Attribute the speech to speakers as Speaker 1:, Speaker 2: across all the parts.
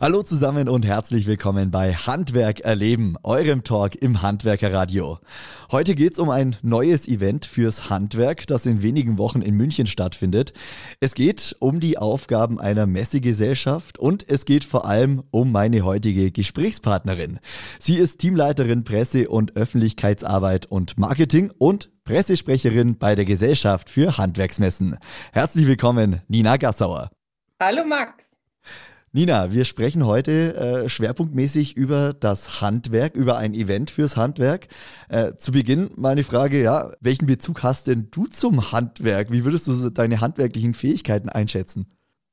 Speaker 1: Hallo zusammen und herzlich willkommen bei Handwerk erleben, eurem Talk im Handwerkerradio. Heute geht's um ein neues Event fürs Handwerk, das in wenigen Wochen in München stattfindet. Es geht um die Aufgaben einer Messegesellschaft und es geht vor allem um meine heutige Gesprächspartnerin. Sie ist Teamleiterin Presse- und Öffentlichkeitsarbeit und Marketing und Pressesprecherin bei der Gesellschaft für Handwerksmessen. Herzlich willkommen, Nina Gassauer.
Speaker 2: Hallo Max.
Speaker 1: Nina, wir sprechen heute äh, schwerpunktmäßig über das Handwerk, über ein Event fürs Handwerk. Äh, zu Beginn meine Frage, ja, welchen Bezug hast denn du zum Handwerk? Wie würdest du deine handwerklichen Fähigkeiten einschätzen?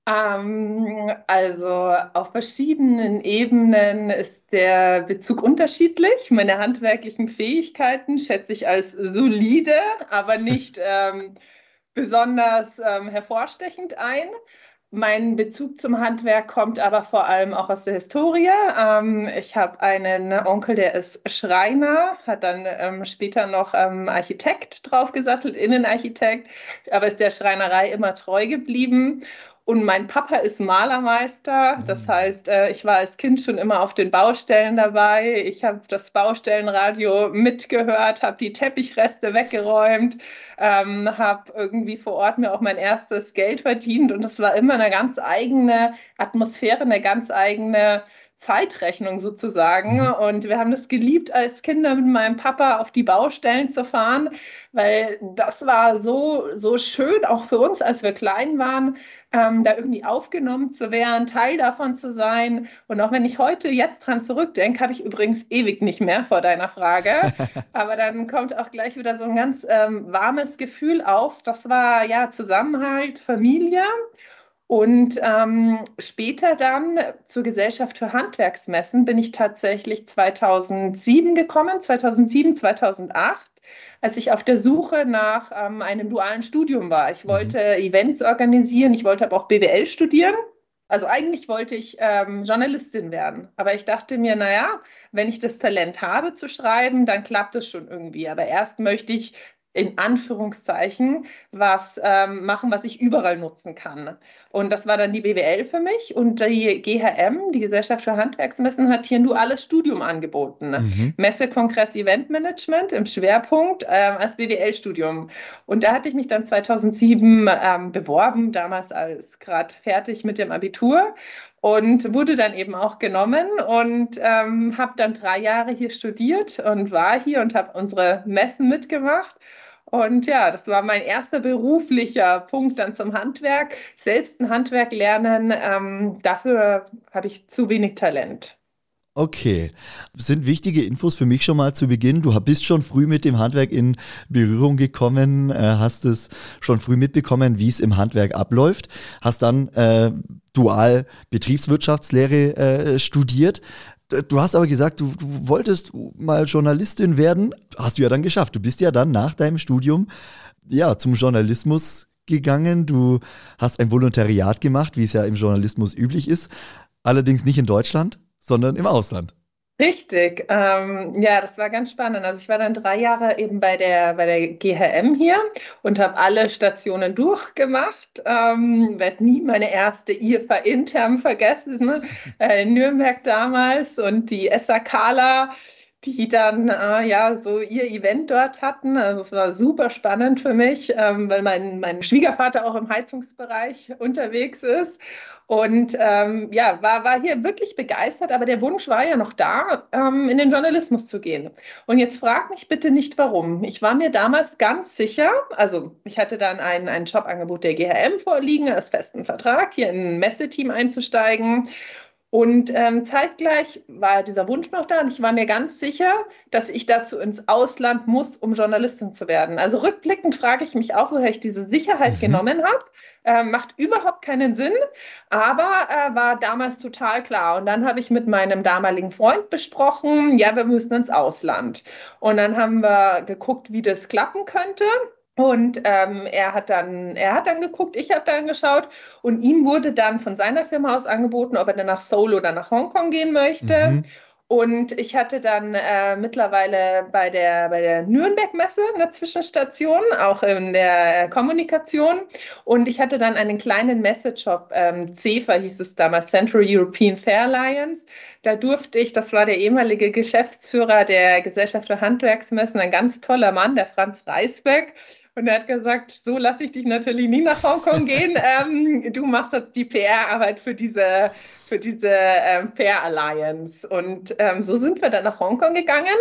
Speaker 2: Ähm, also auf verschiedenen Ebenen ist der Bezug unterschiedlich. Meine handwerklichen Fähigkeiten schätze ich als solide, aber nicht ähm, besonders ähm, hervorstechend ein. Mein Bezug zum Handwerk kommt aber vor allem auch aus der Historie. Ähm, ich habe einen Onkel, der ist Schreiner, hat dann ähm, später noch ähm, Architekt draufgesattelt, Innenarchitekt, aber ist der Schreinerei immer treu geblieben. Und mein Papa ist Malermeister. Das mhm. heißt, äh, ich war als Kind schon immer auf den Baustellen dabei. Ich habe das Baustellenradio mitgehört, habe die Teppichreste weggeräumt, ähm, habe irgendwie vor Ort mir auch mein erstes Geld verdient. Und das war immer eine ganz eigene Atmosphäre, eine ganz eigene Zeitrechnung sozusagen. Mhm. Und wir haben das geliebt, als Kinder mit meinem Papa auf die Baustellen zu fahren, weil das war so, so schön, auch für uns, als wir klein waren, ähm, da irgendwie aufgenommen zu werden, Teil davon zu sein. Und auch wenn ich heute jetzt dran zurückdenke, habe ich übrigens ewig nicht mehr vor deiner Frage. Aber dann kommt auch gleich wieder so ein ganz ähm, warmes Gefühl auf. Das war ja Zusammenhalt, Familie. Und ähm, später dann zur Gesellschaft für Handwerksmessen bin ich tatsächlich 2007 gekommen, 2007, 2008, als ich auf der Suche nach ähm, einem dualen Studium war. Ich mhm. wollte. Events organisieren, ich wollte aber auch BWL studieren. Also eigentlich wollte ich ähm, Journalistin werden, aber ich dachte mir, naja, wenn ich das Talent habe zu schreiben, dann klappt es schon irgendwie. Aber erst möchte ich in Anführungszeichen was ähm, machen, was ich überall nutzen kann. Und das war dann die BWL für mich und die GHM, die Gesellschaft für Handwerksmessen, hat hier ein duales Studium angeboten. Mhm. Messe, Kongress, Eventmanagement im Schwerpunkt äh, als BWL-Studium. Und da hatte ich mich dann 2007 ähm, beworben, damals als gerade fertig mit dem Abitur und wurde dann eben auch genommen und ähm, habe dann drei Jahre hier studiert und war hier und habe unsere Messen mitgemacht und ja, das war mein erster beruflicher Punkt dann zum Handwerk. Selbst ein Handwerk lernen, ähm, dafür habe ich zu wenig Talent.
Speaker 1: Okay, sind wichtige Infos für mich schon mal zu Beginn. Du bist schon früh mit dem Handwerk in Berührung gekommen, äh, hast es schon früh mitbekommen, wie es im Handwerk abläuft, hast dann äh, dual Betriebswirtschaftslehre äh, studiert. Du hast aber gesagt, du, du, wolltest mal Journalistin werden. Hast du ja dann geschafft. Du bist ja dann nach deinem Studium ja zum Journalismus gegangen. Du hast ein Volontariat gemacht, wie es ja im Journalismus üblich ist. Allerdings nicht in Deutschland, sondern im Ausland.
Speaker 2: Richtig, ähm, ja, das war ganz spannend. Also ich war dann drei Jahre eben bei der, bei der GHM hier und habe alle Stationen durchgemacht. Ähm, werde nie meine erste IFA intern vergessen, äh, in Nürnberg damals und die Essakala die dann äh, ja so ihr Event dort hatten. Also es war super spannend für mich, ähm, weil mein, mein Schwiegervater auch im Heizungsbereich unterwegs ist. Und ähm, ja, war, war hier wirklich begeistert, aber der Wunsch war ja noch da, ähm, in den Journalismus zu gehen. Und jetzt frag mich bitte nicht, warum. Ich war mir damals ganz sicher, also ich hatte dann ein, ein Jobangebot der GHM vorliegen, als festen Vertrag, hier in ein Messeteam einzusteigen. Und ähm, zeitgleich war dieser Wunsch noch da und ich war mir ganz sicher, dass ich dazu ins Ausland muss, um Journalistin zu werden. Also rückblickend frage ich mich auch, woher ich diese Sicherheit mhm. genommen habe. Äh, macht überhaupt keinen Sinn, aber äh, war damals total klar. Und dann habe ich mit meinem damaligen Freund besprochen, ja, wir müssen ins Ausland. Und dann haben wir geguckt, wie das klappen könnte. Und ähm, er hat dann, er hat dann geguckt, ich habe dann geschaut und ihm wurde dann von seiner Firma aus angeboten, ob er dann nach Seoul oder nach Hongkong gehen möchte. Mhm. Und ich hatte dann äh, mittlerweile bei der, bei der Nürnberg-Messe eine Zwischenstation, auch in der Kommunikation. Und ich hatte dann einen kleinen Messejob, ähm, CEFA hieß es damals, Central European Fair Alliance. Da durfte ich, das war der ehemalige Geschäftsführer der Gesellschaft für Handwerksmessen, ein ganz toller Mann, der Franz Reisbeck. Und er hat gesagt, so lasse ich dich natürlich nie nach Hongkong gehen. Ähm, du machst jetzt die PR-Arbeit für diese, für diese ähm, Fair Alliance. Und ähm, so sind wir dann nach Hongkong gegangen.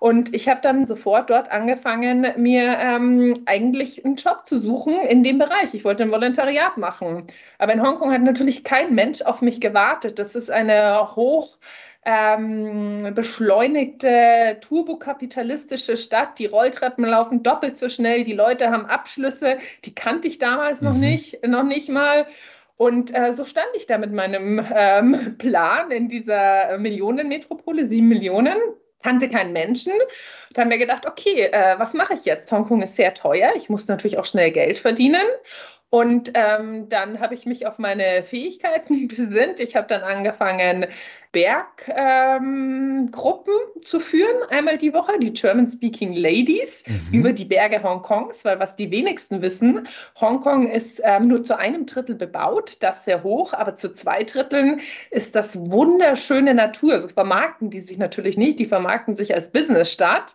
Speaker 2: Und ich habe dann sofort dort angefangen, mir ähm, eigentlich einen Job zu suchen in dem Bereich. Ich wollte ein Volontariat machen. Aber in Hongkong hat natürlich kein Mensch auf mich gewartet. Das ist eine hoch ähm, beschleunigte, turbokapitalistische Stadt. Die Rolltreppen laufen doppelt so schnell, die Leute haben Abschlüsse, die kannte ich damals mhm. noch nicht, noch nicht mal. Und äh, so stand ich da mit meinem ähm, Plan in dieser Millionenmetropole, sieben Millionen, kannte keinen Menschen. Da haben wir gedacht, okay, äh, was mache ich jetzt? Hongkong ist sehr teuer, ich muss natürlich auch schnell Geld verdienen. Und ähm, dann habe ich mich auf meine Fähigkeiten besinnt. Ich habe dann angefangen, Berggruppen ähm, zu führen, einmal die Woche, die German-Speaking Ladies mhm. über die Berge Hongkongs, weil was die wenigsten wissen, Hongkong ist ähm, nur zu einem Drittel bebaut, das sehr hoch, aber zu zwei Dritteln ist das wunderschöne Natur. So vermarkten die sich natürlich nicht, die vermarkten sich als Businessstadt.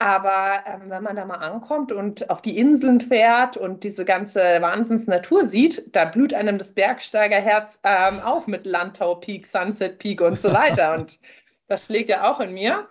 Speaker 2: Aber ähm, wenn man da mal ankommt und auf die Inseln fährt und diese ganze Wahnsinnsnatur sieht, da blüht einem das Bergsteigerherz ähm, auf mit Lantau Peak, Sunset Peak und so weiter. und das schlägt ja auch in mir.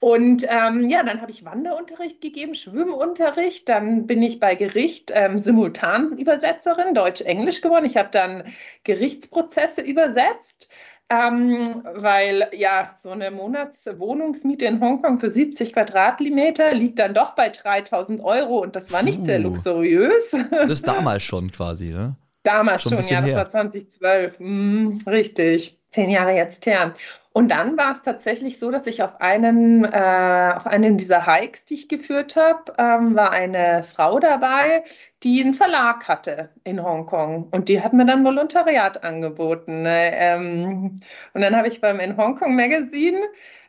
Speaker 2: Und ähm, ja, dann habe ich Wanderunterricht gegeben, Schwimmunterricht. Dann bin ich bei Gericht ähm, Simultanübersetzerin, Deutsch-Englisch geworden. Ich habe dann Gerichtsprozesse übersetzt. Ähm, weil ja, so eine Monatswohnungsmiete in Hongkong für 70 Quadratmeter liegt dann doch bei 3000 Euro und das war nicht Puh. sehr luxuriös.
Speaker 1: Das ist damals schon quasi, ne?
Speaker 2: Damals schon, schon ja, das her. war 2012. Hm, richtig, zehn Jahre jetzt her. Und dann war es tatsächlich so, dass ich auf einen, äh, auf einen dieser Hikes, die ich geführt habe, ähm, war eine Frau dabei, die einen Verlag hatte in Hongkong. Und die hat mir dann Volontariat angeboten. Ne? Ähm, und dann habe ich beim In Hongkong Magazine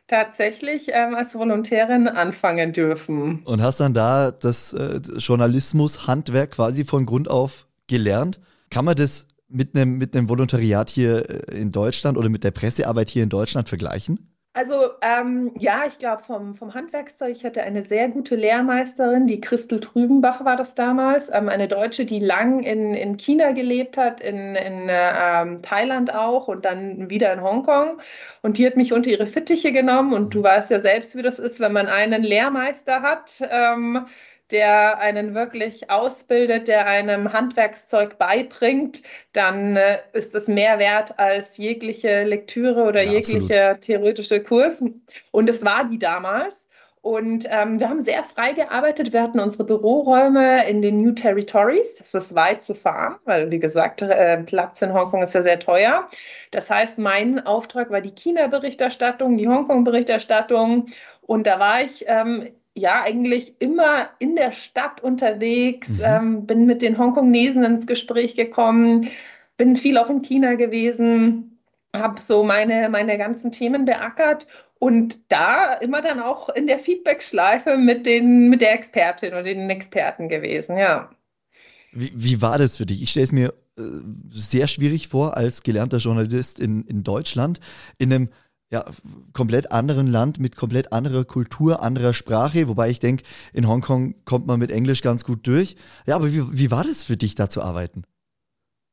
Speaker 2: tatsächlich ähm, als Volontärin anfangen dürfen.
Speaker 1: Und hast dann da das äh, Journalismus-Handwerk quasi von Grund auf gelernt? Kann man das mit einem, mit einem Volontariat hier äh, in Deutschland oder mit der Pressearbeit hier in Deutschland vergleichen?
Speaker 2: Also ähm, ja, ich glaube vom, vom Handwerkszeug, ich hatte eine sehr gute Lehrmeisterin, die Christel Trübenbach war das damals, ähm, eine Deutsche, die lang in, in China gelebt hat, in, in ähm, Thailand auch und dann wieder in Hongkong. Und die hat mich unter ihre Fittiche genommen und du weißt ja selbst, wie das ist, wenn man einen Lehrmeister hat ähm, der einen wirklich ausbildet, der einem Handwerkszeug beibringt, dann äh, ist es mehr wert als jegliche Lektüre oder ja, jeglicher theoretische Kurs. Und es war die damals. Und ähm, wir haben sehr frei gearbeitet. Wir hatten unsere Büroräume in den New Territories. Das ist weit zu fahren, weil, wie gesagt, äh, Platz in Hongkong ist ja sehr teuer. Das heißt, mein Auftrag war die China-Berichterstattung, die Hongkong-Berichterstattung. Und da war ich ähm, ja eigentlich immer in der Stadt unterwegs, mhm. ähm, bin mit den Hongkongnesen ins Gespräch gekommen, bin viel auch in China gewesen, habe so meine, meine ganzen Themen beackert und da immer dann auch in der Feedback-Schleife mit, mit der Expertin oder den Experten gewesen, ja.
Speaker 1: Wie, wie war das für dich? Ich stelle es mir äh, sehr schwierig vor, als gelernter Journalist in, in Deutschland in einem ja, komplett anderen Land mit komplett anderer Kultur, anderer Sprache, wobei ich denke, in Hongkong kommt man mit Englisch ganz gut durch. Ja, aber wie, wie war das für dich, da zu arbeiten?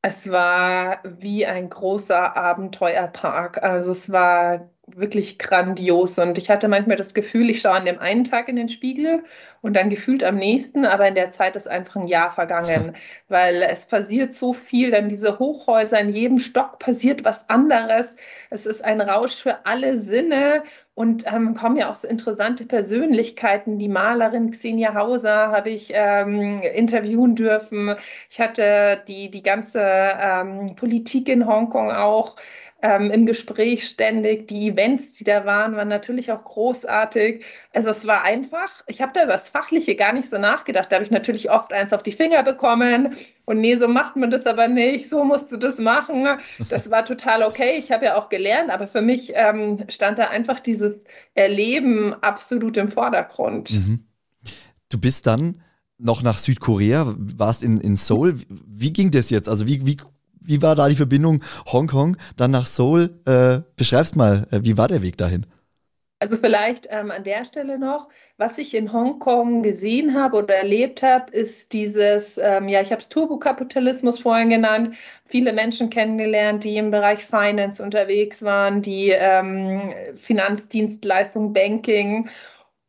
Speaker 2: Es war wie ein großer Abenteuerpark. Also es war wirklich grandios. Und ich hatte manchmal das Gefühl, ich schaue an dem einen Tag in den Spiegel und dann gefühlt am nächsten, aber in der Zeit ist einfach ein Jahr vergangen, weil es passiert so viel. Dann diese Hochhäuser, in jedem Stock passiert was anderes. Es ist ein Rausch für alle Sinne. Und ähm, kommen ja auch so interessante Persönlichkeiten. Die Malerin Xenia Hauser habe ich ähm, interviewen dürfen. Ich hatte die, die ganze ähm, Politik in Hongkong auch ähm, im Gespräch ständig. Die Events, die da waren, waren natürlich auch großartig. Also es war einfach, ich habe da über das Fachliche gar nicht so nachgedacht. Da habe ich natürlich oft eins auf die Finger bekommen und nee, so macht man das aber nicht, so musst du das machen. Das war total okay. Ich habe ja auch gelernt, aber für mich ähm, stand da einfach dieses Erleben absolut im Vordergrund. Mhm.
Speaker 1: Du bist dann noch nach Südkorea, warst in, in Seoul. Wie ging das jetzt? Also wie, wie, wie war da die Verbindung Hongkong, dann nach Seoul? Äh, beschreib's mal, äh, wie war der Weg dahin?
Speaker 2: Also vielleicht ähm, an der Stelle noch, was ich in Hongkong gesehen habe oder erlebt habe, ist dieses, ähm, ja, ich habe es Turbokapitalismus vorhin genannt, viele Menschen kennengelernt, die im Bereich Finance unterwegs waren, die ähm, Finanzdienstleistung, Banking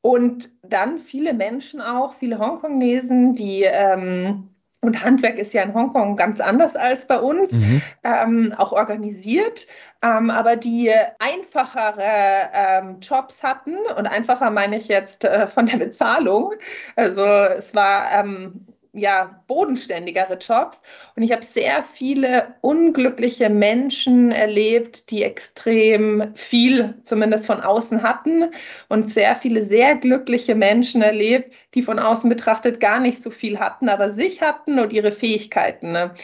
Speaker 2: und dann viele Menschen auch, viele Hongkongnesen, die ähm, und Handwerk ist ja in Hongkong ganz anders als bei uns, mhm. ähm, auch organisiert, ähm, aber die einfachere ähm, Jobs hatten und einfacher meine ich jetzt äh, von der Bezahlung. Also es war ähm, ja, bodenständigere Jobs. Und ich habe sehr viele unglückliche Menschen erlebt, die extrem viel zumindest von außen hatten und sehr viele sehr glückliche Menschen erlebt, die von außen betrachtet gar nicht so viel hatten, aber sich hatten und ihre Fähigkeiten. Ne?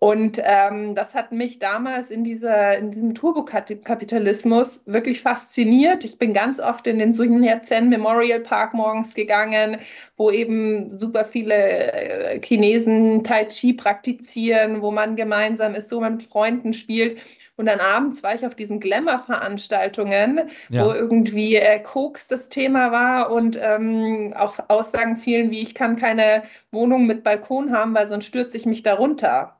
Speaker 2: Und ähm, das hat mich damals in, dieser, in diesem Turbokapitalismus wirklich fasziniert. Ich bin ganz oft in den Sun Yat-sen Memorial Park morgens gegangen, wo eben super viele äh, Chinesen Tai Chi praktizieren, wo man gemeinsam ist, man mit Freunden spielt. Und dann abends war ich auf diesen Glamour-Veranstaltungen, ja. wo irgendwie äh, Koks das Thema war und ähm, auch Aussagen fielen wie, ich kann keine Wohnung mit Balkon haben, weil sonst stürze ich mich darunter.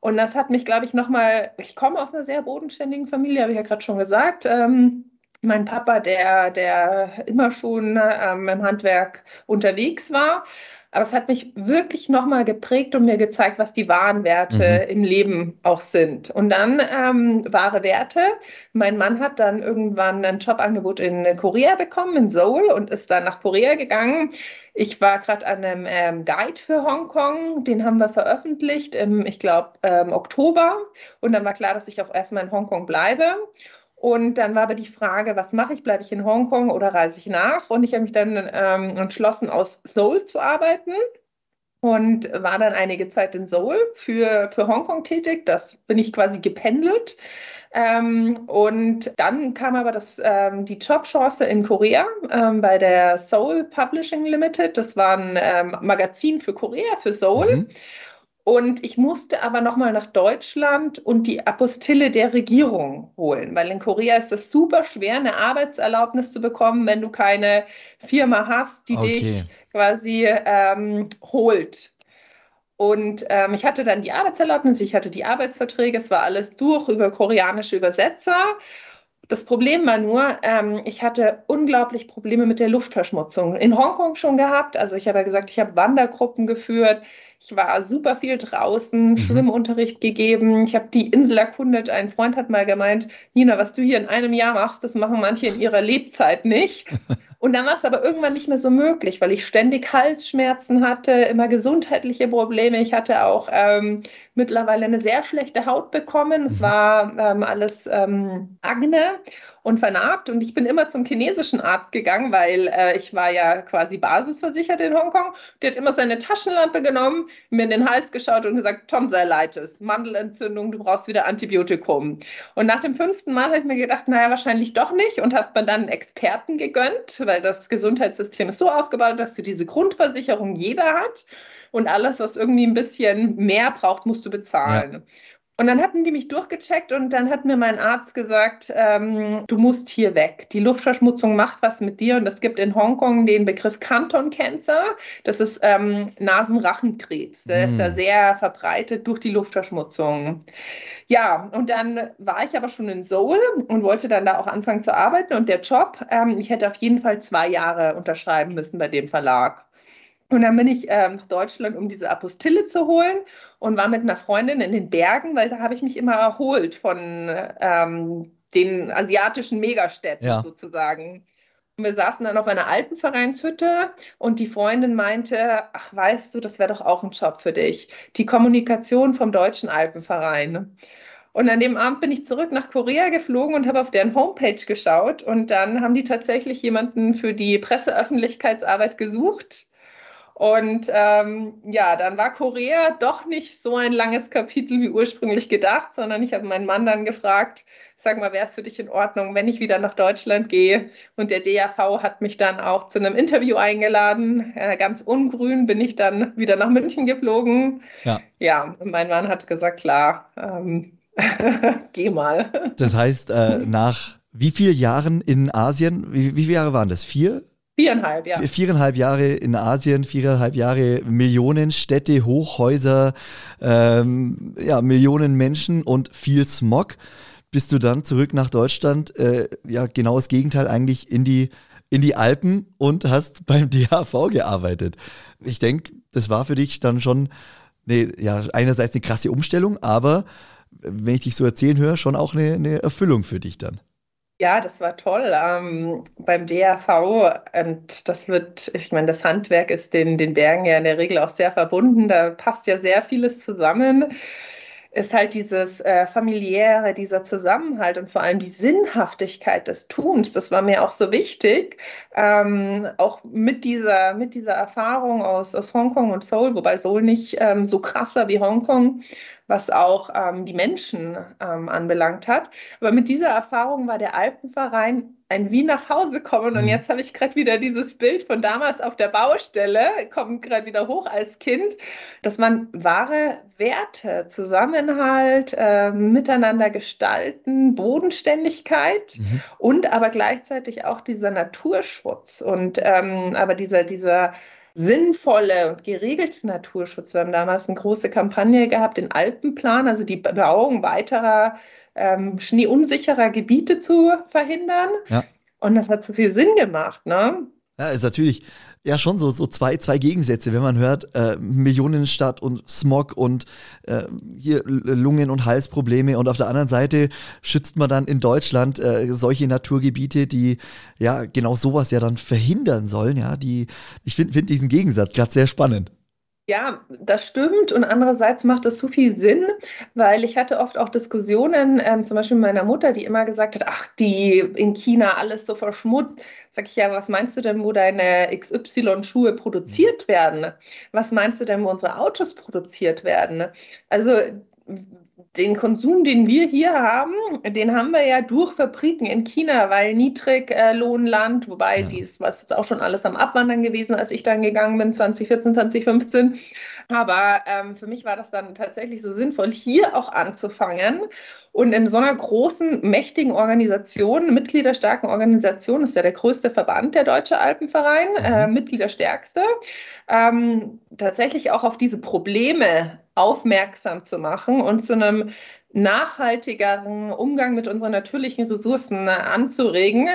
Speaker 2: Und das hat mich, glaube ich, nochmal, ich komme aus einer sehr bodenständigen Familie, habe ich ja gerade schon gesagt. Ähm, mein Papa, der, der immer schon ähm, im Handwerk unterwegs war. Aber es hat mich wirklich nochmal geprägt und mir gezeigt, was die wahren Werte mhm. im Leben auch sind. Und dann ähm, wahre Werte. Mein Mann hat dann irgendwann ein Jobangebot in Korea bekommen, in Seoul, und ist dann nach Korea gegangen. Ich war gerade an einem ähm, Guide für Hongkong, den haben wir veröffentlicht im, ich glaube, ähm, Oktober. Und dann war klar, dass ich auch erstmal in Hongkong bleibe. Und dann war aber die Frage, was mache ich? Bleibe ich in Hongkong oder reise ich nach? Und ich habe mich dann ähm, entschlossen, aus Seoul zu arbeiten und war dann einige Zeit in Seoul für, für Hongkong tätig. Das bin ich quasi gependelt. Ähm, und dann kam aber das, ähm, die Jobchance in Korea ähm, bei der Seoul Publishing Limited. Das war ein ähm, Magazin für Korea, für Seoul. Mhm. Und ich musste aber nochmal nach Deutschland und die Apostille der Regierung holen, weil in Korea ist es super schwer, eine Arbeitserlaubnis zu bekommen, wenn du keine Firma hast, die okay. dich quasi ähm, holt. Und ähm, ich hatte dann die Arbeitserlaubnis, ich hatte die Arbeitsverträge, es war alles durch über koreanische Übersetzer. Das Problem war nur, ähm, ich hatte unglaublich Probleme mit der Luftverschmutzung. In Hongkong schon gehabt. Also ich habe ja gesagt, ich habe Wandergruppen geführt. Ich war super viel draußen, mhm. Schwimmunterricht gegeben. Ich habe die Insel erkundet. Ein Freund hat mal gemeint, Nina, was du hier in einem Jahr machst, das machen manche in ihrer Lebzeit nicht. Und dann war es aber irgendwann nicht mehr so möglich, weil ich ständig Halsschmerzen hatte, immer gesundheitliche Probleme. Ich hatte auch ähm, mittlerweile eine sehr schlechte Haut bekommen. Es mhm. war ähm, alles ähm, Akne und vernarbt. Und ich bin immer zum chinesischen Arzt gegangen, weil äh, ich war ja quasi basisversichert in Hongkong. Der hat immer seine Taschenlampe genommen, mir in den Hals geschaut und gesagt, Tonsillitis, Mandelentzündung, du brauchst wieder Antibiotikum. Und nach dem fünften Mal habe ich mir gedacht, naja, wahrscheinlich doch nicht und habe mir dann einen Experten gegönnt, weil das Gesundheitssystem ist so aufgebaut, dass du diese Grundversicherung jeder hat und alles, was irgendwie ein bisschen mehr braucht, musst du bezahlen. Ja. Und dann hatten die mich durchgecheckt und dann hat mir mein Arzt gesagt, ähm, du musst hier weg. Die Luftverschmutzung macht was mit dir und es gibt in Hongkong den Begriff Canton Cancer. Das ist ähm, Nasenrachenkrebs. Der mm. ist da hm. sehr verbreitet durch die Luftverschmutzung. Ja, und dann war ich aber schon in Seoul und wollte dann da auch anfangen zu arbeiten. Und der Job, ähm, ich hätte auf jeden Fall zwei Jahre unterschreiben müssen bei dem Verlag. Und dann bin ich äh, nach Deutschland, um diese Apostille zu holen und war mit einer Freundin in den Bergen, weil da habe ich mich immer erholt von ähm, den asiatischen Megastädten ja. sozusagen. Und wir saßen dann auf einer Alpenvereinshütte und die Freundin meinte, ach weißt du, das wäre doch auch ein Job für dich. Die Kommunikation vom Deutschen Alpenverein. Und an dem Abend bin ich zurück nach Korea geflogen und habe auf deren Homepage geschaut. Und dann haben die tatsächlich jemanden für die Presseöffentlichkeitsarbeit gesucht. Und ähm, ja, dann war Korea doch nicht so ein langes Kapitel wie ursprünglich gedacht, sondern ich habe meinen Mann dann gefragt, sag mal, wäre es für dich in Ordnung, wenn ich wieder nach Deutschland gehe? Und der DAV hat mich dann auch zu einem Interview eingeladen. Äh, ganz ungrün bin ich dann wieder nach München geflogen. Ja, ja mein Mann hat gesagt, klar, ähm, geh mal.
Speaker 1: Das heißt, äh, nach wie vielen Jahren in Asien, wie, wie viele Jahre waren das? Vier?
Speaker 2: Viereinhalb, ja.
Speaker 1: Viereinhalb Jahre in Asien, viereinhalb Jahre Millionen Städte, Hochhäuser, ähm, ja, Millionen Menschen und viel Smog. Bist du dann zurück nach Deutschland, äh, ja, genau das Gegenteil eigentlich in die, in die Alpen und hast beim DHV gearbeitet. Ich denke, das war für dich dann schon, eine, ja, einerseits eine krasse Umstellung, aber wenn ich dich so erzählen höre, schon auch eine, eine Erfüllung für dich dann.
Speaker 2: Ja, das war toll. Ähm, beim DRV, und das wird, ich meine, das Handwerk ist den, den Bergen ja in der Regel auch sehr verbunden. Da passt ja sehr vieles zusammen. Ist halt dieses äh, familiäre, dieser Zusammenhalt und vor allem die Sinnhaftigkeit des Tuns. Das war mir auch so wichtig. Ähm, auch mit dieser, mit dieser Erfahrung aus, aus Hongkong und Seoul, wobei Seoul nicht ähm, so krass war wie Hongkong, was auch ähm, die Menschen ähm, anbelangt hat. Aber mit dieser Erfahrung war der Alpenverein ein wie nach Hause kommen. Und mhm. jetzt habe ich gerade wieder dieses Bild von damals auf der Baustelle, kommt gerade wieder hoch als Kind, dass man wahre Werte, Zusammenhalt, äh, miteinander gestalten, Bodenständigkeit mhm. und aber gleichzeitig auch dieser Naturschutz und ähm, aber dieser, dieser sinnvolle und geregelte Naturschutz. Wir haben damals eine große Kampagne gehabt, den Alpenplan, also die Bebauung weiterer ähm, schneeunsicherer Gebiete zu verhindern. Ja. Und das hat so viel Sinn gemacht, ne?
Speaker 1: Ja, ist natürlich ja schon so, so zwei, zwei Gegensätze, wenn man hört, äh, Millionenstadt und Smog und äh, hier Lungen- und Halsprobleme und auf der anderen Seite schützt man dann in Deutschland äh, solche Naturgebiete, die ja genau sowas ja dann verhindern sollen, ja, die, ich finde find diesen Gegensatz gerade sehr spannend.
Speaker 2: Ja, das stimmt. Und andererseits macht das so viel Sinn, weil ich hatte oft auch Diskussionen, ähm, zum Beispiel mit meiner Mutter, die immer gesagt hat, ach, die in China alles so verschmutzt. Sag ich ja, was meinst du denn, wo deine XY-Schuhe produziert werden? Was meinst du denn, wo unsere Autos produziert werden? Also den Konsum, den wir hier haben, den haben wir ja durch Fabriken in China, weil Niedriglohnland, wobei ja. dies was jetzt auch schon alles am Abwandern gewesen, als ich dann gegangen bin, 2014, 2015. Aber ähm, für mich war das dann tatsächlich so sinnvoll, hier auch anzufangen und in so einer großen, mächtigen Organisation, mitgliederstarken Organisation, ist ja der größte Verband der Deutsche Alpenverein, mhm. äh, Mitgliederstärkste, ähm, tatsächlich auch auf diese Probleme aufmerksam zu machen und zu einem nachhaltigeren Umgang mit unseren natürlichen Ressourcen anzuregen.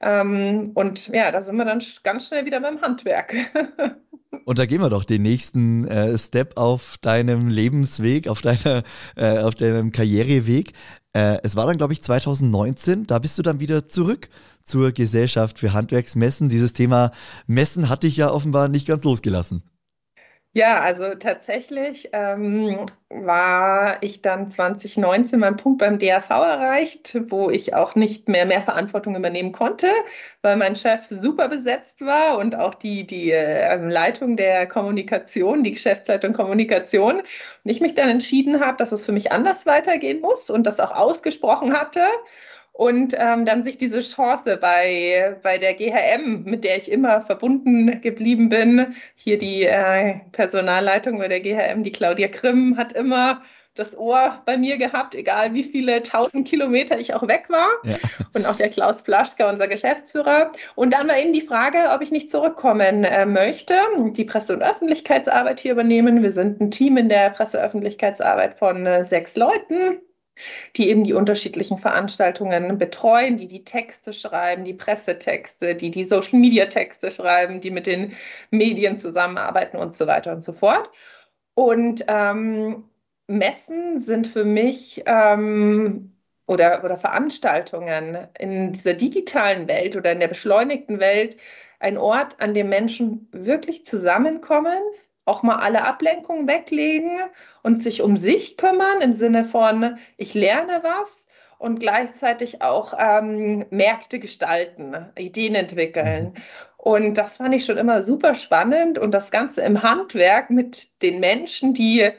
Speaker 2: Ähm, und ja, da sind wir dann ganz schnell wieder beim Handwerk.
Speaker 1: Und da gehen wir doch den nächsten äh, Step auf deinem Lebensweg, auf, deiner, äh, auf deinem Karriereweg. Äh, es war dann, glaube ich, 2019, da bist du dann wieder zurück zur Gesellschaft für Handwerksmessen. Dieses Thema Messen hatte ich ja offenbar nicht ganz losgelassen.
Speaker 2: Ja, also tatsächlich ähm, war ich dann 2019 meinen Punkt beim DAV erreicht, wo ich auch nicht mehr mehr Verantwortung übernehmen konnte, weil mein Chef super besetzt war und auch die, die äh, Leitung der Kommunikation, die Geschäftsleitung Kommunikation. Und ich mich dann entschieden habe, dass es für mich anders weitergehen muss und das auch ausgesprochen hatte und ähm, dann sich diese Chance bei, bei der GHM, mit der ich immer verbunden geblieben bin, hier die äh, Personalleitung bei der GHM, die Claudia Grimm, hat immer das Ohr bei mir gehabt, egal wie viele tausend Kilometer ich auch weg war. Ja. Und auch der Klaus Plaschka, unser Geschäftsführer. Und dann war eben die Frage, ob ich nicht zurückkommen äh, möchte, die Presse- und Öffentlichkeitsarbeit hier übernehmen. Wir sind ein Team in der Presse-Öffentlichkeitsarbeit von äh, sechs Leuten die eben die unterschiedlichen Veranstaltungen betreuen, die die Texte schreiben, die Pressetexte, die die Social-Media-Texte schreiben, die mit den Medien zusammenarbeiten und so weiter und so fort. Und ähm, Messen sind für mich ähm, oder, oder Veranstaltungen in dieser digitalen Welt oder in der beschleunigten Welt ein Ort, an dem Menschen wirklich zusammenkommen, auch mal alle Ablenkungen weglegen und sich um sich kümmern im Sinne von, ich lerne was und gleichzeitig auch ähm, Märkte gestalten, Ideen entwickeln. Mhm. Und das fand ich schon immer super spannend und das Ganze im Handwerk mit den Menschen, die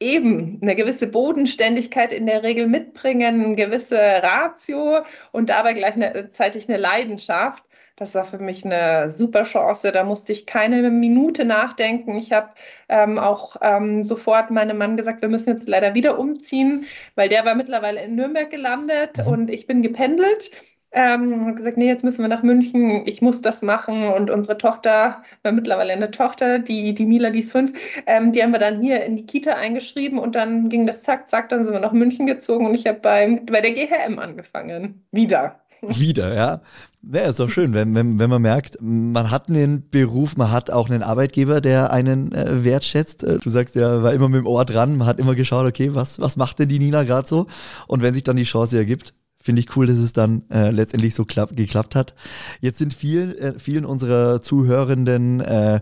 Speaker 2: eben eine gewisse Bodenständigkeit in der Regel mitbringen, eine gewisse Ratio und dabei gleichzeitig eine Leidenschaft. Das war für mich eine super Chance. Da musste ich keine Minute nachdenken. Ich habe ähm, auch ähm, sofort meinem Mann gesagt, wir müssen jetzt leider wieder umziehen, weil der war mittlerweile in Nürnberg gelandet mhm. und ich bin gependelt. Ähm, gesagt, nee, jetzt müssen wir nach München, ich muss das machen. Und unsere Tochter, war mittlerweile eine Tochter, die, die Mila, die ist fünf, ähm, die haben wir dann hier in die Kita eingeschrieben und dann ging das zack, zack, dann sind wir nach München gezogen und ich habe bei der GHM angefangen. Wieder.
Speaker 1: Wieder, ja. Ja, ist doch schön, wenn, wenn, wenn man merkt, man hat einen Beruf, man hat auch einen Arbeitgeber, der einen äh, wertschätzt. Äh, du sagst ja, war immer mit dem Ohr dran, man hat immer geschaut, okay, was, was macht denn die Nina gerade so? Und wenn sich dann die Chance ergibt, finde ich cool, dass es dann äh, letztendlich so klapp, geklappt hat. Jetzt sind viel, äh, vielen unserer Zuhörenden äh,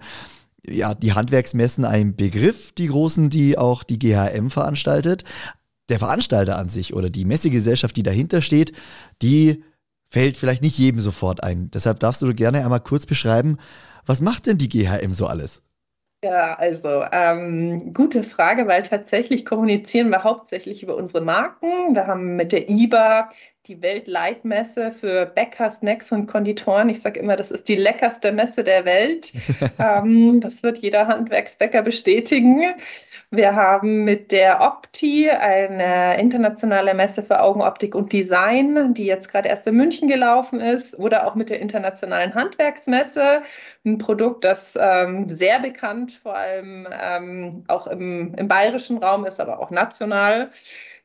Speaker 1: ja, die Handwerksmessen ein Begriff, die großen, die auch die GHM veranstaltet. Der Veranstalter an sich oder die Messegesellschaft, die dahinter steht, die fällt vielleicht nicht jedem sofort ein. Deshalb darfst du gerne einmal kurz beschreiben, was macht denn die GHM so alles?
Speaker 2: Ja, also ähm, gute Frage, weil tatsächlich kommunizieren wir hauptsächlich über unsere Marken. Wir haben mit der IBA die Weltleitmesse für Bäcker, Snacks und Konditoren. Ich sage immer, das ist die leckerste Messe der Welt. ähm, das wird jeder Handwerksbäcker bestätigen. Wir haben mit der Opti eine internationale Messe für Augenoptik und Design, die jetzt gerade erst in München gelaufen ist, oder auch mit der internationalen Handwerksmesse, ein Produkt, das ähm, sehr bekannt, vor allem ähm, auch im, im bayerischen Raum ist, aber auch national.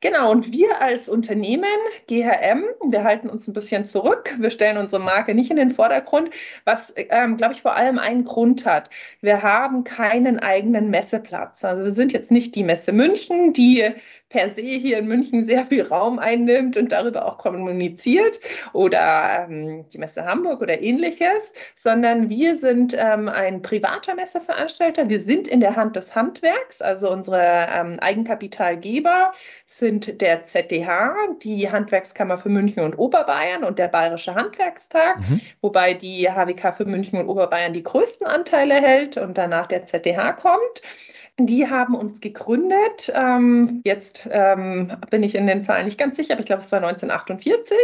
Speaker 2: Genau, und wir als Unternehmen, GHM, wir halten uns ein bisschen zurück. Wir stellen unsere Marke nicht in den Vordergrund, was, ähm, glaube ich, vor allem einen Grund hat. Wir haben keinen eigenen Messeplatz. Also wir sind jetzt nicht die Messe München, die per se hier in München sehr viel Raum einnimmt und darüber auch kommuniziert oder ähm, die Messe Hamburg oder ähnliches, sondern wir sind ähm, ein privater Messeveranstalter. Wir sind in der Hand des Handwerks, also unsere ähm, Eigenkapitalgeber sind der ZDH, die Handwerkskammer für München und Oberbayern und der Bayerische Handwerkstag, mhm. wobei die HWK für München und Oberbayern die größten Anteile hält und danach der ZDH kommt. Die haben uns gegründet. Ähm, jetzt ähm, bin ich in den Zahlen nicht ganz sicher, aber ich glaube, es war 1948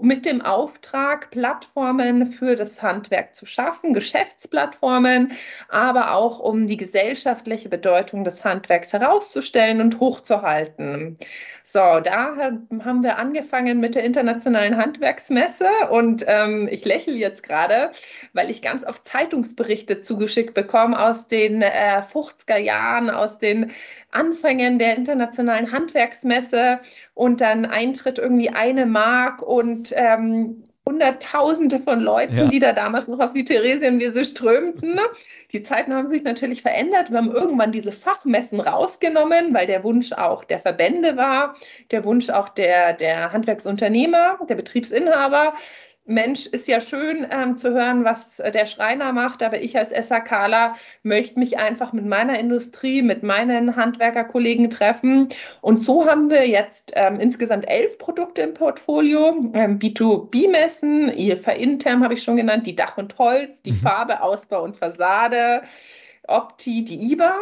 Speaker 2: mit dem Auftrag, Plattformen für das Handwerk zu schaffen, Geschäftsplattformen, aber auch um die gesellschaftliche Bedeutung des Handwerks herauszustellen und hochzuhalten. So, da haben wir angefangen mit der Internationalen Handwerksmesse und ähm, ich lächle jetzt gerade, weil ich ganz oft Zeitungsberichte zugeschickt bekomme aus den äh, 50er Jahren, aus den Anfängen der Internationalen Handwerksmesse und dann Eintritt irgendwie eine Mark und ähm, Hunderttausende von Leuten, ja. die da damals noch auf die Theresienwiese strömten. Die Zeiten haben sich natürlich verändert. Wir haben irgendwann diese Fachmessen rausgenommen, weil der Wunsch auch der Verbände war, der Wunsch auch der, der Handwerksunternehmer, der Betriebsinhaber, Mensch, ist ja schön ähm, zu hören, was äh, der Schreiner macht, aber ich als SAKler möchte mich einfach mit meiner Industrie, mit meinen Handwerkerkollegen treffen. Und so haben wir jetzt ähm, insgesamt elf Produkte im Portfolio. Ähm, B2B-Messen, IFA Interm habe ich schon genannt, die Dach und Holz, die mhm. Farbe, Ausbau und Fassade, Opti, die IBA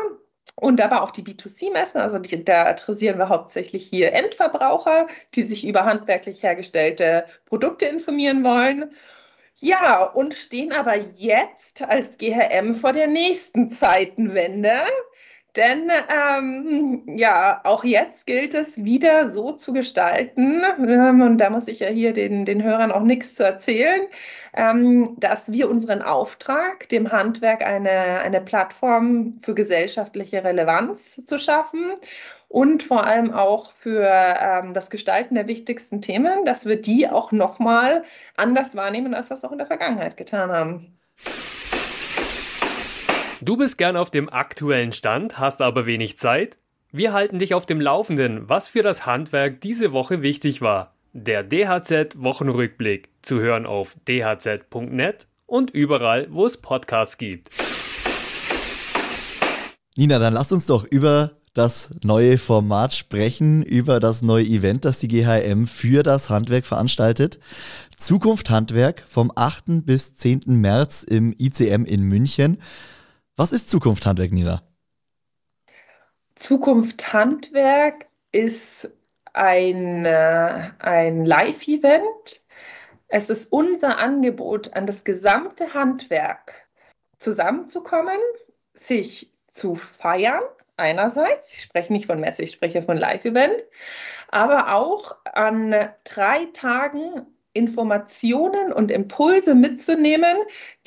Speaker 2: und aber auch die B2C-Messen. Also die, da adressieren wir hauptsächlich hier Endverbraucher, die sich über handwerklich hergestellte Produkte informieren wollen. Ja, und stehen aber jetzt als GHM vor der nächsten Zeitenwende. Denn ähm, ja, auch jetzt gilt es wieder so zu gestalten, ähm, und da muss ich ja hier den, den Hörern auch nichts zu erzählen, ähm, dass wir unseren Auftrag, dem Handwerk eine, eine Plattform für gesellschaftliche Relevanz zu schaffen und vor allem auch für ähm, das Gestalten der wichtigsten Themen, dass wir die auch nochmal anders wahrnehmen, als wir es auch in der Vergangenheit getan haben.
Speaker 3: Du bist gern auf dem aktuellen Stand, hast aber wenig Zeit? Wir halten dich auf dem Laufenden, was für das Handwerk diese Woche wichtig war. Der DHZ Wochenrückblick zu hören auf dhz.net und überall, wo es Podcasts gibt.
Speaker 1: Nina, dann lasst uns doch über das neue Format sprechen, über das neue Event, das die GHM für das Handwerk veranstaltet. Zukunft Handwerk vom 8. bis 10. März im ICM in München. Was ist Zukunft Handwerk, Nina?
Speaker 2: Zukunft Handwerk ist ein, äh, ein Live-Event. Es ist unser Angebot an das gesamte Handwerk, zusammenzukommen, sich zu feiern einerseits, ich spreche nicht von Messe, ich spreche von Live-Event, aber auch an drei Tagen Informationen und Impulse mitzunehmen,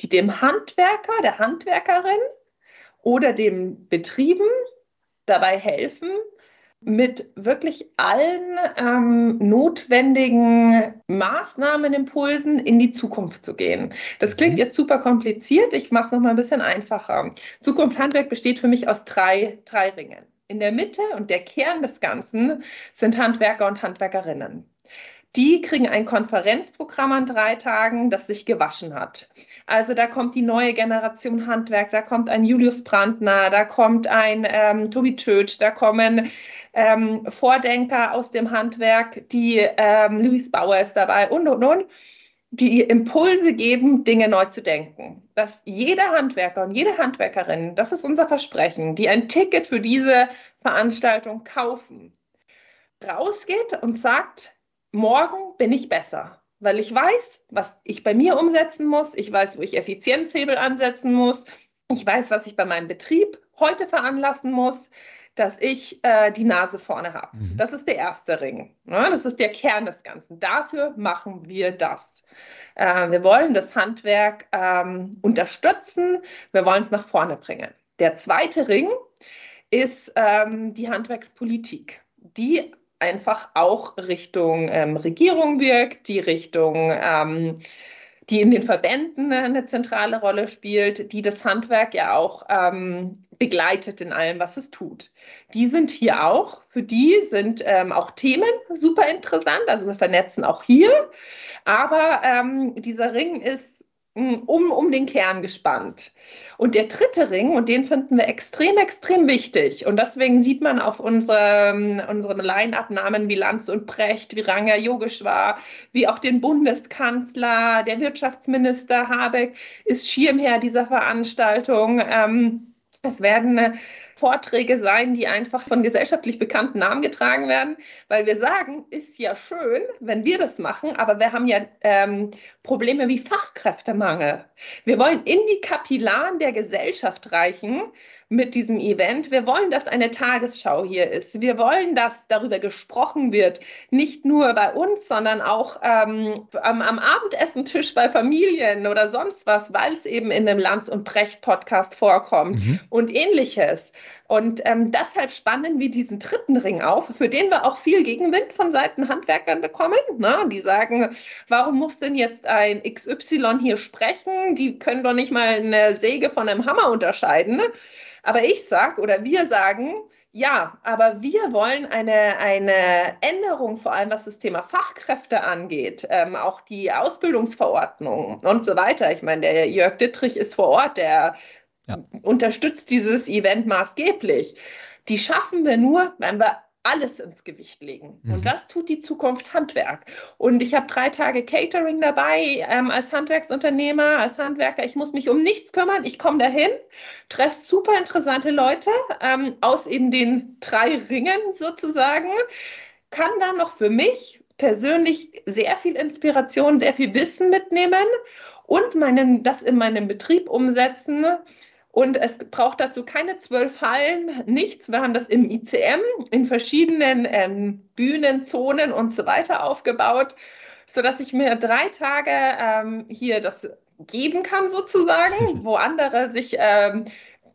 Speaker 2: die dem Handwerker, der Handwerkerin oder dem Betrieben dabei helfen, mit wirklich allen ähm, notwendigen Maßnahmen, Impulsen in die Zukunft zu gehen. Das klingt mhm. jetzt super kompliziert. Ich mache es noch mal ein bisschen einfacher. Zukunft Handwerk besteht für mich aus drei, drei Ringen. In der Mitte und der Kern des Ganzen sind Handwerker und Handwerkerinnen. Die kriegen ein Konferenzprogramm an drei Tagen, das sich gewaschen hat. Also da kommt die neue Generation Handwerk, da kommt ein Julius Brandner, da kommt ein ähm, Tobi Tötsch, da kommen ähm, Vordenker aus dem Handwerk, die ähm, Luis Bauer ist dabei und und und die Impulse geben, Dinge neu zu denken. Dass jeder Handwerker und jede Handwerkerin, das ist unser Versprechen, die ein Ticket für diese Veranstaltung kaufen, rausgeht und sagt, morgen bin ich besser, weil ich weiß, was ich bei mir umsetzen muss, ich weiß, wo ich Effizienzhebel ansetzen muss, ich weiß, was ich bei meinem Betrieb heute veranlassen muss, dass ich äh, die Nase vorne habe. Mhm. Das ist der erste Ring. Ne? Das ist der Kern des Ganzen. Dafür machen wir das. Äh, wir wollen das Handwerk ähm, unterstützen, wir wollen es nach vorne bringen. Der zweite Ring ist ähm, die Handwerkspolitik, die einfach auch Richtung ähm, Regierung wirkt, die Richtung, ähm, die in den Verbänden eine zentrale Rolle spielt, die das Handwerk ja auch ähm, begleitet in allem, was es tut. Die sind hier auch, für die sind ähm, auch Themen super interessant, also wir vernetzen auch hier, aber ähm, dieser Ring ist um, um den Kern gespannt. Und der dritte Ring, und den finden wir extrem, extrem wichtig. Und deswegen sieht man auf unsere, unseren Line-Up-Namen wie Lanz und Precht, wie Ranga Yogeshwar, wie auch den Bundeskanzler, der Wirtschaftsminister Habeck ist Schirmherr dieser Veranstaltung. Ähm, es werden äh, Vorträge sein, die einfach von gesellschaftlich bekannten Namen getragen werden, weil wir sagen, ist ja schön, wenn wir das machen, aber wir haben ja ähm, Probleme wie Fachkräftemangel. Wir wollen in die Kapillaren der Gesellschaft reichen mit diesem Event. Wir wollen, dass eine Tagesschau hier ist. Wir wollen, dass darüber gesprochen wird, nicht nur bei uns, sondern auch ähm, am, am Abendessentisch bei Familien oder sonst was, weil es eben in dem Lanz und Brecht Podcast vorkommt mhm. und ähnliches. Und ähm, deshalb spannen wir diesen dritten Ring auf, für den wir auch viel Gegenwind von Seiten Handwerkern bekommen. Ne? Die sagen, warum muss denn jetzt ein XY hier sprechen? Die können doch nicht mal eine Säge von einem Hammer unterscheiden. Aber ich sage oder wir sagen, ja, aber wir wollen eine, eine Änderung, vor allem was das Thema Fachkräfte angeht, ähm, auch die Ausbildungsverordnung und so weiter. Ich meine, der Jörg Dittrich ist vor Ort, der ja. unterstützt dieses Event maßgeblich. Die schaffen wir nur, wenn wir alles ins Gewicht legen. Mhm. Und das tut die Zukunft Handwerk. Und ich habe drei Tage Catering dabei ähm, als Handwerksunternehmer, als Handwerker. Ich muss mich um nichts kümmern. Ich komme dahin, treffe super interessante Leute ähm, aus eben den drei Ringen sozusagen, kann dann noch für mich persönlich sehr viel Inspiration, sehr viel Wissen mitnehmen und meinen, das in meinem Betrieb umsetzen und es braucht dazu keine zwölf Hallen, nichts. Wir haben das im ICM in verschiedenen ähm, Bühnenzonen und so weiter aufgebaut, sodass ich mir drei Tage ähm, hier das geben kann, sozusagen, wo andere sich ähm,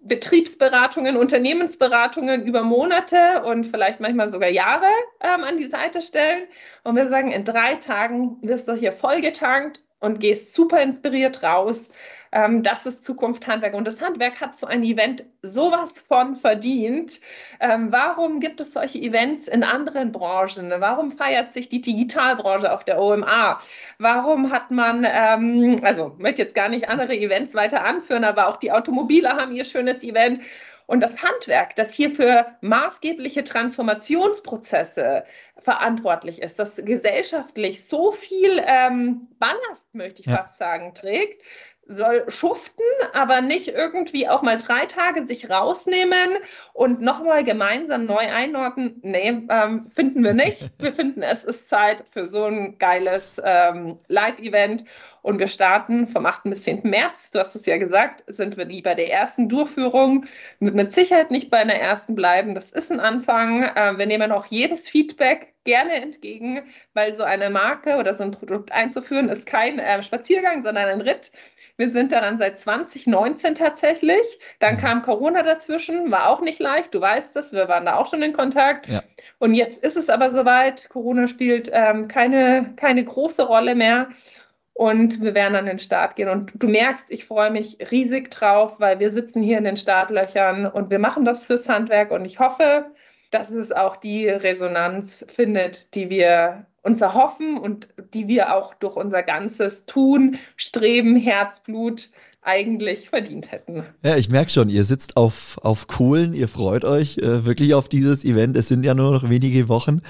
Speaker 2: Betriebsberatungen, Unternehmensberatungen über Monate und vielleicht manchmal sogar Jahre ähm, an die Seite stellen. Und wir sagen, in drei Tagen wirst du hier vollgetankt und gehst super inspiriert raus ähm, das ist Zukunft Handwerk. Und das Handwerk hat so ein Event sowas von verdient. Ähm, warum gibt es solche Events in anderen Branchen? Warum feiert sich die Digitalbranche auf der OMA? Warum hat man, ähm, also möchte jetzt gar nicht andere Events weiter anführen, aber auch die Automobile haben ihr schönes Event. Und das Handwerk, das hier für maßgebliche Transformationsprozesse verantwortlich ist, das gesellschaftlich so viel ähm, Ballast, möchte ich ja. fast sagen, trägt, soll schuften, aber nicht irgendwie auch mal drei Tage sich rausnehmen und nochmal gemeinsam neu einordnen. Nee, ähm, finden wir nicht. Wir finden, es ist Zeit für so ein geiles ähm, Live-Event. Und wir starten vom 8. bis 10. März. Du hast es ja gesagt, sind wir die bei der ersten Durchführung. Mit, mit Sicherheit nicht bei einer ersten bleiben. Das ist ein Anfang. Äh, wir nehmen auch jedes Feedback gerne entgegen, weil so eine Marke oder so ein Produkt einzuführen ist kein äh, Spaziergang, sondern ein Ritt. Wir sind daran seit 2019 tatsächlich. Dann kam Corona dazwischen, war auch nicht leicht. Du weißt es, wir waren da auch schon in Kontakt. Ja. Und jetzt ist es aber soweit. Corona spielt ähm, keine, keine große Rolle mehr. Und wir werden an den Start gehen. Und du merkst, ich freue mich riesig drauf, weil wir sitzen hier in den Startlöchern und wir machen das fürs Handwerk. Und ich hoffe, dass es auch die Resonanz findet, die wir uns erhoffen und die wir auch durch unser ganzes Tun, Streben, Herzblut eigentlich verdient hätten.
Speaker 1: Ja, ich merke schon, ihr sitzt auf, auf Kohlen, ihr freut euch äh, wirklich auf dieses Event. Es sind ja nur noch wenige Wochen.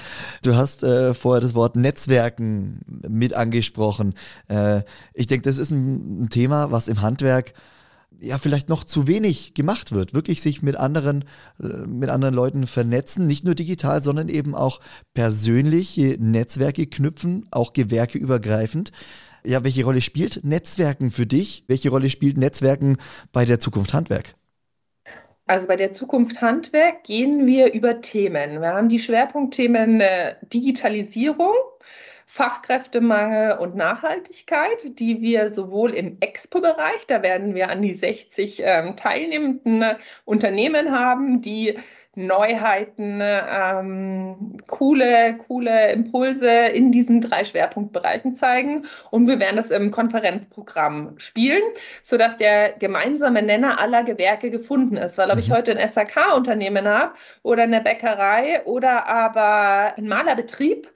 Speaker 1: Du hast äh, vorher das Wort Netzwerken mit angesprochen. Äh, ich denke, das ist ein, ein Thema, was im Handwerk ja vielleicht noch zu wenig gemacht wird. Wirklich sich mit anderen, äh, mit anderen Leuten vernetzen, nicht nur digital, sondern eben auch persönliche Netzwerke knüpfen, auch gewerkeübergreifend. Ja, welche Rolle spielt Netzwerken für dich? Welche Rolle spielt Netzwerken bei der Zukunft Handwerk?
Speaker 2: Also bei der Zukunft Handwerk gehen wir über Themen. Wir haben die Schwerpunktthemen äh, Digitalisierung, Fachkräftemangel und Nachhaltigkeit, die wir sowohl im Expo-Bereich, da werden wir an die 60 ähm, teilnehmenden Unternehmen haben, die Neuheiten, ähm, coole, coole Impulse in diesen drei Schwerpunktbereichen zeigen. Und wir werden das im Konferenzprogramm spielen, sodass der gemeinsame Nenner aller Gewerke gefunden ist. Weil ob ich mhm. heute ein SAK-Unternehmen habe oder eine Bäckerei oder aber ein Malerbetrieb,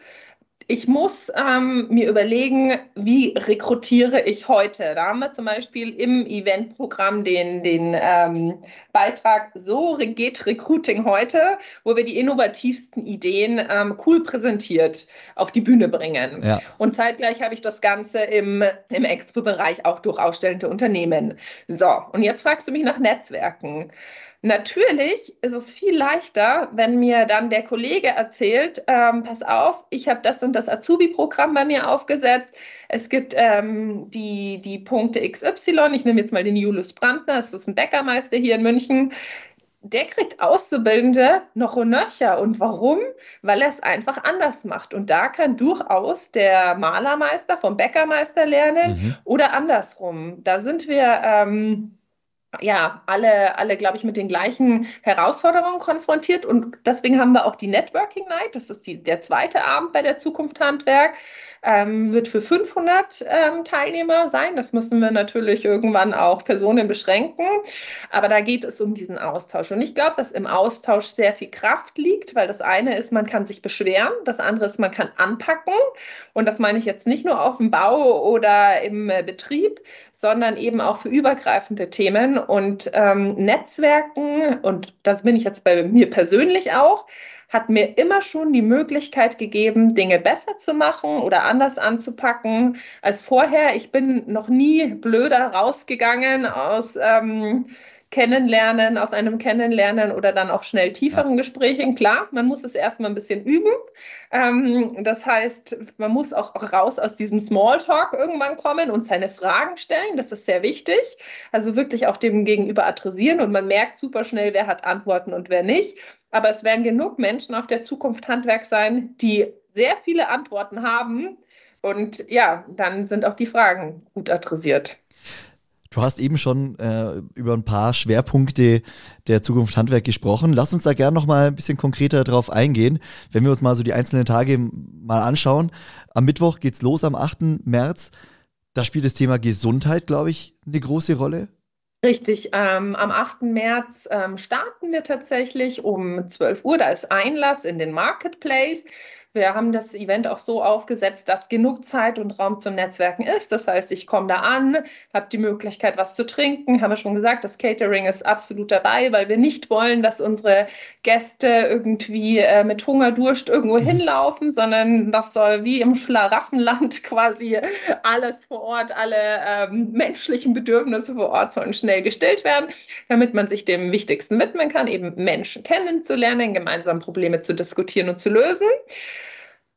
Speaker 2: ich muss ähm, mir überlegen, wie rekrutiere ich heute. Da haben wir zum Beispiel im Eventprogramm den, den ähm, Beitrag So geht Recruiting heute, wo wir die innovativsten Ideen ähm, cool präsentiert auf die Bühne bringen. Ja. Und zeitgleich habe ich das Ganze im, im Expo-Bereich auch durch ausstellende Unternehmen. So, und jetzt fragst du mich nach Netzwerken. Natürlich ist es viel leichter, wenn mir dann der Kollege erzählt, ähm, pass auf, ich habe das und das Azubi-Programm bei mir aufgesetzt. Es gibt ähm, die, die Punkte XY. Ich nehme jetzt mal den Julius Brandner, das ist ein Bäckermeister hier in München. Der kriegt Auszubildende noch und nöcher. Und warum? Weil er es einfach anders macht. Und da kann durchaus der Malermeister vom Bäckermeister lernen mhm. oder andersrum. Da sind wir... Ähm, ja, alle, alle glaube ich, mit den gleichen Herausforderungen konfrontiert. Und deswegen haben wir auch die Networking Night. Das ist die, der zweite Abend bei der Zukunft Handwerk ähm, wird für 500 ähm, Teilnehmer sein. Das müssen wir natürlich irgendwann auch Personen beschränken. Aber da geht es um diesen Austausch. Und ich glaube, dass im Austausch sehr viel Kraft liegt, weil das eine ist, man kann sich beschweren, das andere ist, man kann anpacken. Und das meine ich jetzt nicht nur auf dem Bau oder im äh, Betrieb, sondern eben auch für übergreifende Themen und ähm, Netzwerken. Und das bin ich jetzt bei mir persönlich auch hat mir immer schon die Möglichkeit gegeben, Dinge besser zu machen oder anders anzupacken als vorher. Ich bin noch nie blöder rausgegangen aus ähm, Kennenlernen, aus einem Kennenlernen oder dann auch schnell tieferen. Gesprächen. Klar, man muss es erstmal ein bisschen üben. Ähm, das heißt, man muss auch raus aus diesem Smalltalk irgendwann kommen und seine Fragen stellen. Das ist sehr wichtig. Also wirklich auch dem Gegenüber adressieren und man merkt super schnell, wer hat Antworten und wer nicht. Aber es werden genug Menschen auf der Zukunft Handwerk sein, die sehr viele Antworten haben. Und ja, dann sind auch die Fragen gut adressiert.
Speaker 1: Du hast eben schon äh, über ein paar Schwerpunkte der Zukunft Handwerk gesprochen. Lass uns da gerne noch mal ein bisschen konkreter drauf eingehen, wenn wir uns mal so die einzelnen Tage mal anschauen. Am Mittwoch geht's los, am 8. März. Da spielt das Thema Gesundheit, glaube ich, eine große Rolle.
Speaker 2: Richtig, ähm, am 8. März ähm, starten wir tatsächlich um 12 Uhr. Da ist Einlass in den Marketplace. Wir haben das Event auch so aufgesetzt, dass genug Zeit und Raum zum Netzwerken ist. Das heißt, ich komme da an, habe die Möglichkeit, was zu trinken. Haben wir schon gesagt, das Catering ist absolut dabei, weil wir nicht wollen, dass unsere Gäste irgendwie äh, mit Hungerdurst irgendwo mhm. hinlaufen, sondern das soll wie im Schlaraffenland quasi alles vor Ort, alle ähm, menschlichen Bedürfnisse vor Ort sollen schnell gestillt werden, damit man sich dem Wichtigsten widmen kann, eben Menschen kennenzulernen, gemeinsam Probleme zu diskutieren und zu lösen.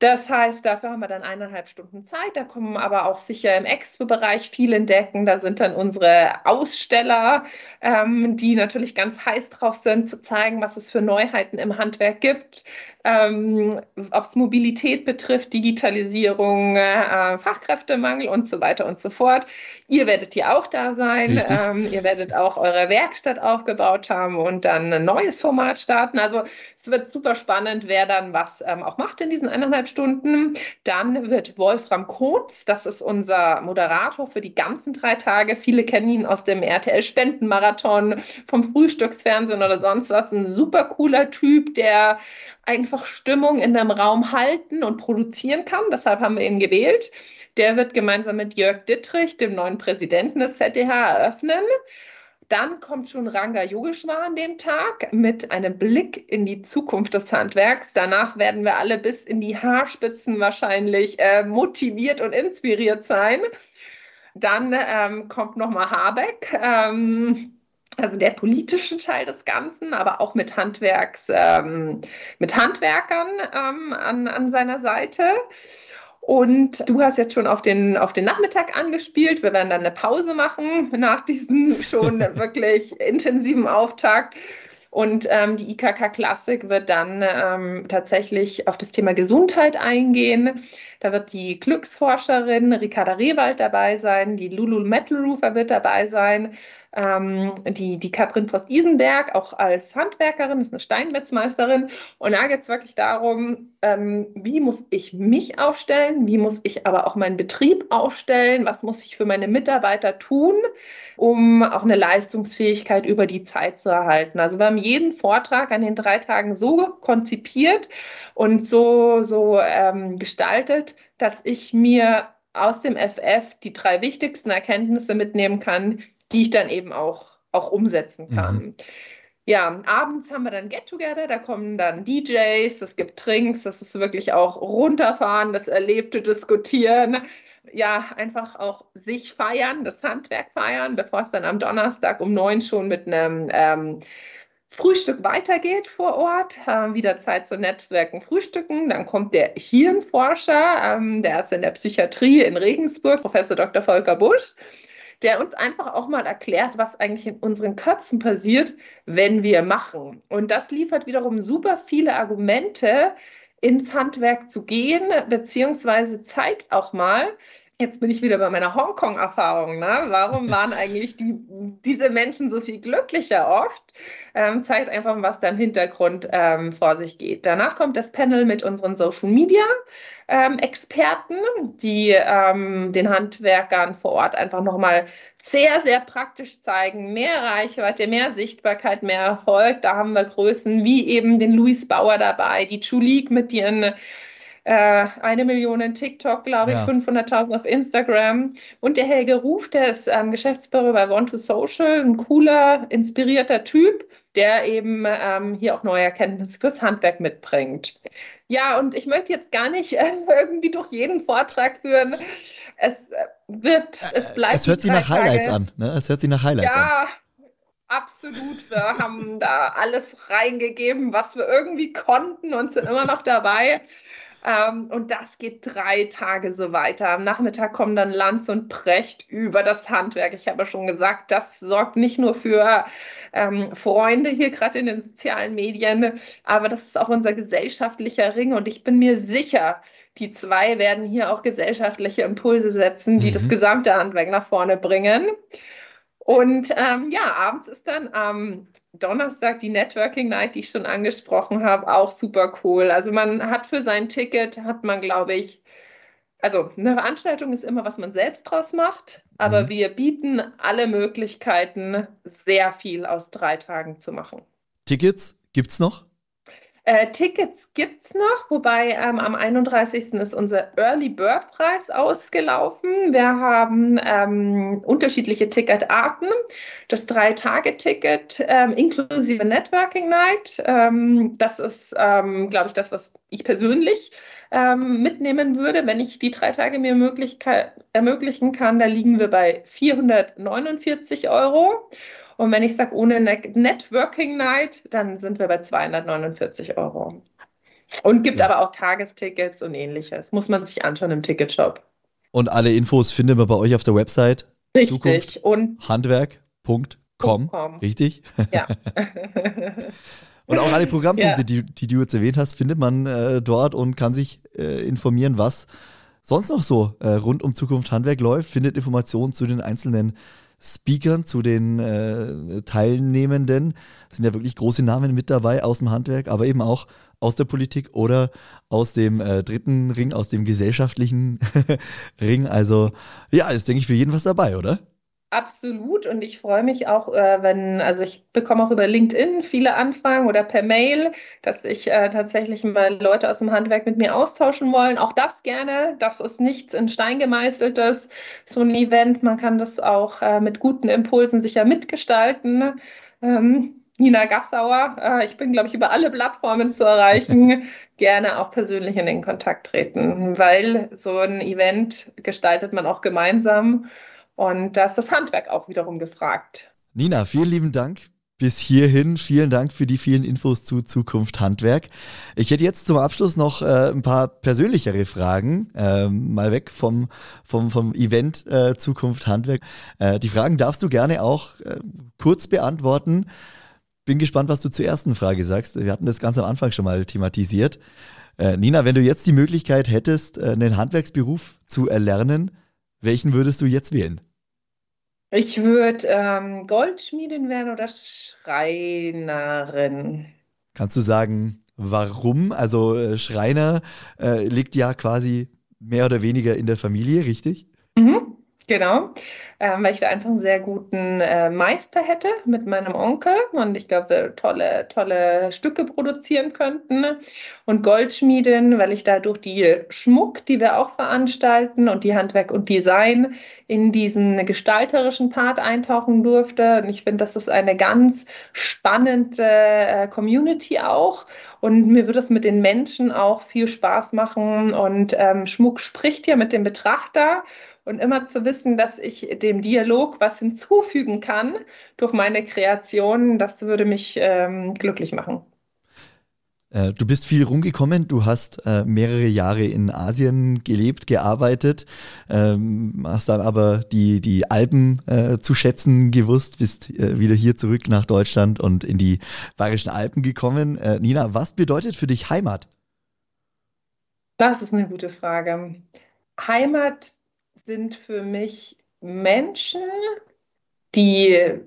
Speaker 2: Das heißt, dafür haben wir dann eineinhalb Stunden Zeit. Da kommen aber auch sicher im Expo-Bereich viel entdecken. Da sind dann unsere Aussteller, ähm, die natürlich ganz heiß drauf sind, zu zeigen, was es für Neuheiten im Handwerk gibt. Ähm, Ob es Mobilität betrifft, Digitalisierung, äh, Fachkräftemangel und so weiter und so fort. Ihr werdet hier auch da sein. Ähm, ihr werdet auch eure Werkstatt aufgebaut haben und dann ein neues Format starten. Also es wird super spannend, wer dann was ähm, auch macht in diesen eineinhalb Stunden. Dann wird Wolfram Kohns, das ist unser Moderator für die ganzen drei Tage. Viele kennen ihn aus dem RTL-Spendenmarathon, vom Frühstücksfernsehen oder sonst was. Ein super cooler Typ, der einfach Stimmung in einem Raum halten und produzieren kann. Deshalb haben wir ihn gewählt. Der wird gemeinsam mit Jörg Dittrich, dem neuen Präsidenten des ZDH, eröffnen. Dann kommt schon Ranga Yogeshwar an dem Tag mit einem Blick in die Zukunft des Handwerks. Danach werden wir alle bis in die Haarspitzen wahrscheinlich äh, motiviert und inspiriert sein. Dann ähm, kommt nochmal Habeck. Ähm, also der politische Teil des Ganzen, aber auch mit Handwerks, ähm, mit Handwerkern ähm, an, an seiner Seite. Und du hast jetzt schon auf den, auf den Nachmittag angespielt. Wir werden dann eine Pause machen nach diesem schon wirklich intensiven Auftakt. Und ähm, die IKK Klassik wird dann ähm, tatsächlich auf das Thema Gesundheit eingehen. Da wird die Glücksforscherin Ricarda Rewald dabei sein, die Lulu Metalroofer wird dabei sein, ähm, die, die Katrin Post-Isenberg, auch als Handwerkerin, ist eine Steinmetzmeisterin. Und da geht es wirklich darum, ähm, wie muss ich mich aufstellen, wie muss ich aber auch meinen Betrieb aufstellen, was muss ich für meine Mitarbeiter tun, um auch eine Leistungsfähigkeit über die Zeit zu erhalten. Also wir haben jeden Vortrag an den drei Tagen so konzipiert und so, so ähm, gestaltet, dass ich mir aus dem FF die drei wichtigsten Erkenntnisse mitnehmen kann, die ich dann eben auch, auch umsetzen kann. Mhm. Ja, abends haben wir dann Get-Together, da kommen dann DJs, es gibt Trinks, das ist wirklich auch runterfahren, das erlebte Diskutieren. Ja, einfach auch sich feiern, das Handwerk feiern, bevor es dann am Donnerstag um neun schon mit einem ähm, Frühstück weitergeht vor Ort, äh, wieder Zeit zu Netzwerken, Frühstücken. Dann kommt der Hirnforscher, ähm, der ist in der Psychiatrie in Regensburg, Professor Dr. Volker Busch der uns einfach auch mal erklärt, was eigentlich in unseren Köpfen passiert, wenn wir machen. Und das liefert wiederum super viele Argumente, ins Handwerk zu gehen, beziehungsweise zeigt auch mal, Jetzt bin ich wieder bei meiner Hongkong-Erfahrung. Ne? Warum waren eigentlich die, diese Menschen so viel glücklicher oft? Ähm, zeigt einfach, was da im Hintergrund ähm, vor sich geht. Danach kommt das Panel mit unseren Social Media ähm, die ähm, den Handwerkern vor Ort einfach nochmal sehr, sehr praktisch zeigen. Mehr Reichweite, mehr Sichtbarkeit, mehr Erfolg. Da haben wir Größen wie eben den Luis Bauer dabei, die Chulik mit ihren äh, eine Million in TikTok, glaube ich, ja. 500.000 auf Instagram. Und der Helge Ruf, der ist ähm, Geschäftsführer bei Want to Social, ein cooler, inspirierter Typ, der eben ähm, hier auch neue Erkenntnisse fürs Handwerk mitbringt. Ja, und ich möchte jetzt gar nicht äh, irgendwie durch jeden Vortrag führen. Es äh, wird, es äh, bleibt.
Speaker 1: Es hört sich nach Highlights Tage. an, ne? Es hört sich nach Highlights
Speaker 2: ja,
Speaker 1: an.
Speaker 2: Absolut, wir haben da alles reingegeben, was wir irgendwie konnten und sind immer noch dabei. Ähm, und das geht drei Tage so weiter. Am Nachmittag kommen dann Lanz und Precht über das Handwerk. Ich habe schon gesagt, das sorgt nicht nur für ähm, Freunde hier gerade in den sozialen Medien, aber das ist auch unser gesellschaftlicher Ring. Und ich bin mir sicher, die zwei werden hier auch gesellschaftliche Impulse setzen, die mhm. das gesamte Handwerk nach vorne bringen. Und ähm, ja, abends ist dann am Donnerstag die Networking Night, die ich schon angesprochen habe, auch super cool. Also man hat für sein Ticket, hat man, glaube ich, also eine Veranstaltung ist immer, was man selbst draus macht, aber mhm. wir bieten alle Möglichkeiten, sehr viel aus drei Tagen zu machen.
Speaker 1: Tickets gibt es noch?
Speaker 2: Äh, Tickets gibt es noch, wobei ähm, am 31. ist unser Early Bird Preis ausgelaufen. Wir haben ähm, unterschiedliche Ticketarten. Das Drei-Tage-Ticket ähm, inklusive Networking Night. Ähm, das ist, ähm, glaube ich, das, was ich persönlich ähm, mitnehmen würde, wenn ich die drei Tage mir ermöglichen kann. Da liegen wir bei 449 Euro. Und wenn ich sage ohne Networking Night, dann sind wir bei 249 Euro. Und gibt ja. aber auch Tagestickets und ähnliches. Muss man sich anschauen im Ticketshop.
Speaker 1: Und alle Infos findet man bei euch auf der Website.
Speaker 2: Richtig. Zukunft
Speaker 1: und handwerk.com. Richtig? Ja. und auch alle Programmpunkte, ja. die, die, du jetzt erwähnt hast, findet man äh, dort und kann sich äh, informieren, was sonst noch so äh, rund um Zukunft Handwerk läuft, findet Informationen zu den einzelnen Speakern, zu den äh, Teilnehmenden. Sind ja wirklich große Namen mit dabei aus dem Handwerk, aber eben auch aus der Politik oder aus dem äh, dritten Ring, aus dem gesellschaftlichen Ring. Also ja, ist, denke ich, für jeden was dabei, oder?
Speaker 2: Absolut und ich freue mich auch, äh, wenn, also ich bekomme auch über LinkedIn viele Anfragen oder per Mail, dass sich äh, tatsächlich mal Leute aus dem Handwerk mit mir austauschen wollen. Auch das gerne. Das ist nichts in Stein gemeißeltes, so ein Event. Man kann das auch äh, mit guten Impulsen sicher mitgestalten. Ähm, Nina Gassauer, ich bin, glaube ich, über alle Plattformen zu erreichen. gerne auch persönlich in den Kontakt treten, weil so ein Event gestaltet man auch gemeinsam. Und da ist das Handwerk auch wiederum gefragt.
Speaker 1: Nina, vielen lieben Dank bis hierhin. Vielen Dank für die vielen Infos zu Zukunft Handwerk. Ich hätte jetzt zum Abschluss noch äh, ein paar persönlichere Fragen, äh, mal weg vom, vom, vom Event äh, Zukunft Handwerk. Äh, die Fragen darfst du gerne auch äh, kurz beantworten. Bin gespannt, was du zur ersten Frage sagst. Wir hatten das ganz am Anfang schon mal thematisiert. Äh, Nina, wenn du jetzt die Möglichkeit hättest, einen Handwerksberuf zu erlernen, welchen würdest du jetzt wählen?
Speaker 2: Ich würde ähm, Goldschmiedin werden oder Schreinerin.
Speaker 1: Kannst du sagen, warum? Also äh, Schreiner äh, liegt ja quasi mehr oder weniger in der Familie, richtig?
Speaker 2: Mhm, genau ähm, weil ich da einfach einen sehr guten äh, Meister hätte mit meinem Onkel und ich glaube, wir tolle, tolle Stücke produzieren könnten. Und Goldschmiedin, weil ich da durch die Schmuck, die wir auch veranstalten und die Handwerk und Design in diesen gestalterischen Part eintauchen durfte. Und ich finde, das ist eine ganz spannende äh, Community auch. Und mir wird es mit den Menschen auch viel Spaß machen. Und ähm, Schmuck spricht ja mit dem Betrachter und immer zu wissen, dass ich dem Dialog was hinzufügen kann durch meine Kreation, das würde mich ähm, glücklich machen.
Speaker 1: Äh, du bist viel rumgekommen, du hast äh, mehrere Jahre in Asien gelebt, gearbeitet, ähm, hast dann aber die, die Alpen äh, zu schätzen gewusst, bist äh, wieder hier zurück nach Deutschland und in die Bayerischen Alpen gekommen. Äh, Nina, was bedeutet für dich Heimat?
Speaker 2: Das ist eine gute Frage. Heimat sind für mich Menschen, die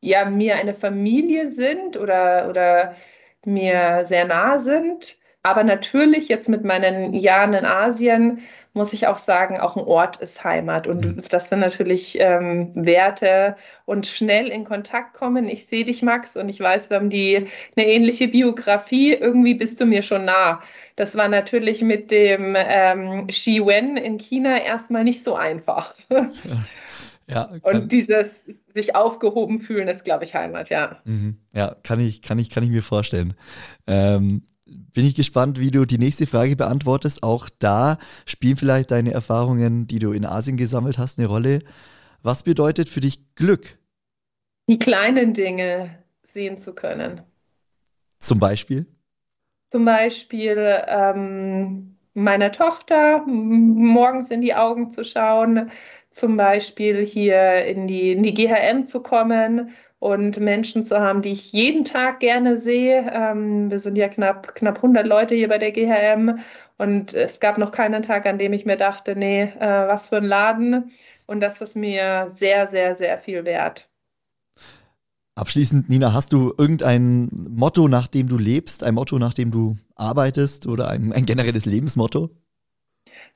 Speaker 2: ja mir eine Familie sind oder, oder mir sehr nah sind. Aber natürlich jetzt mit meinen Jahren in Asien muss ich auch sagen, auch ein Ort ist Heimat. Und mhm. das sind natürlich ähm, Werte und schnell in Kontakt kommen. Ich sehe dich, Max, und ich weiß, wir haben die, eine ähnliche Biografie. Irgendwie bist du mir schon nah. Das war natürlich mit dem ähm, Xi Wen in China erstmal nicht so einfach. Ja, und dieses sich aufgehoben fühlen ist, glaube ich, Heimat, ja.
Speaker 1: Mhm. Ja, kann ich, kann ich, kann ich mir vorstellen. Ähm, bin ich gespannt, wie du die nächste Frage beantwortest. Auch da spielen vielleicht deine Erfahrungen, die du in Asien gesammelt hast, eine Rolle. Was bedeutet für dich Glück?
Speaker 2: Die kleinen Dinge sehen zu können.
Speaker 1: Zum Beispiel?
Speaker 2: Zum Beispiel ähm, meiner Tochter morgens in die Augen zu schauen, zum Beispiel hier in die, in die GHM zu kommen und Menschen zu haben, die ich jeden Tag gerne sehe. Ähm, wir sind ja knapp, knapp 100 Leute hier bei der GHM und es gab noch keinen Tag, an dem ich mir dachte, nee, äh, was für ein Laden. Und das ist mir sehr, sehr, sehr viel wert.
Speaker 1: Abschließend, Nina, hast du irgendein Motto, nach dem du lebst, ein Motto, nach dem du arbeitest oder ein, ein generelles Lebensmotto?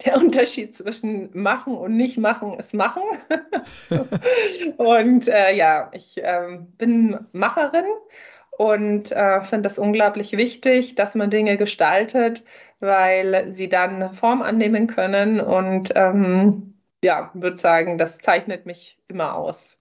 Speaker 2: Der Unterschied zwischen machen und nicht machen ist machen. und äh, ja, ich äh, bin Macherin und äh, finde das unglaublich wichtig, dass man Dinge gestaltet, weil sie dann Form annehmen können und ähm, ja, würde sagen, das zeichnet mich immer aus.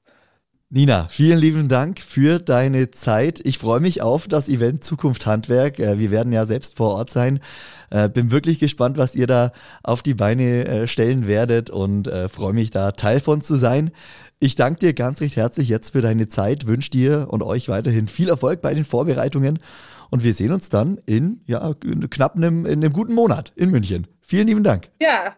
Speaker 1: Nina, vielen lieben Dank für deine Zeit. Ich freue mich auf das Event Zukunft Handwerk. Äh, wir werden ja selbst vor Ort sein. Äh, bin wirklich gespannt, was ihr da auf die Beine äh, stellen werdet und freue mich da Teil von zu sein. Ich danke dir ganz recht herzlich jetzt für deine Zeit, wünsche dir und euch weiterhin viel Erfolg bei den Vorbereitungen und wir sehen uns dann in ja, knapp einem, in einem guten Monat in München. Vielen lieben Dank.
Speaker 2: Ja,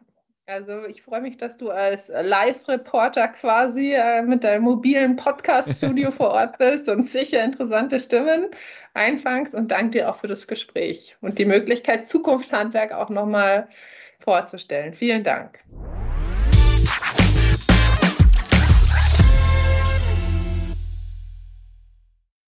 Speaker 2: also ich freue mich, dass du als Live-Reporter quasi äh, mit deinem mobilen Podcast-Studio vor Ort bist und sicher interessante Stimmen einfangst und danke dir auch für das Gespräch und die Möglichkeit, Zukunftshandwerk auch nochmal vorzustellen. Vielen Dank.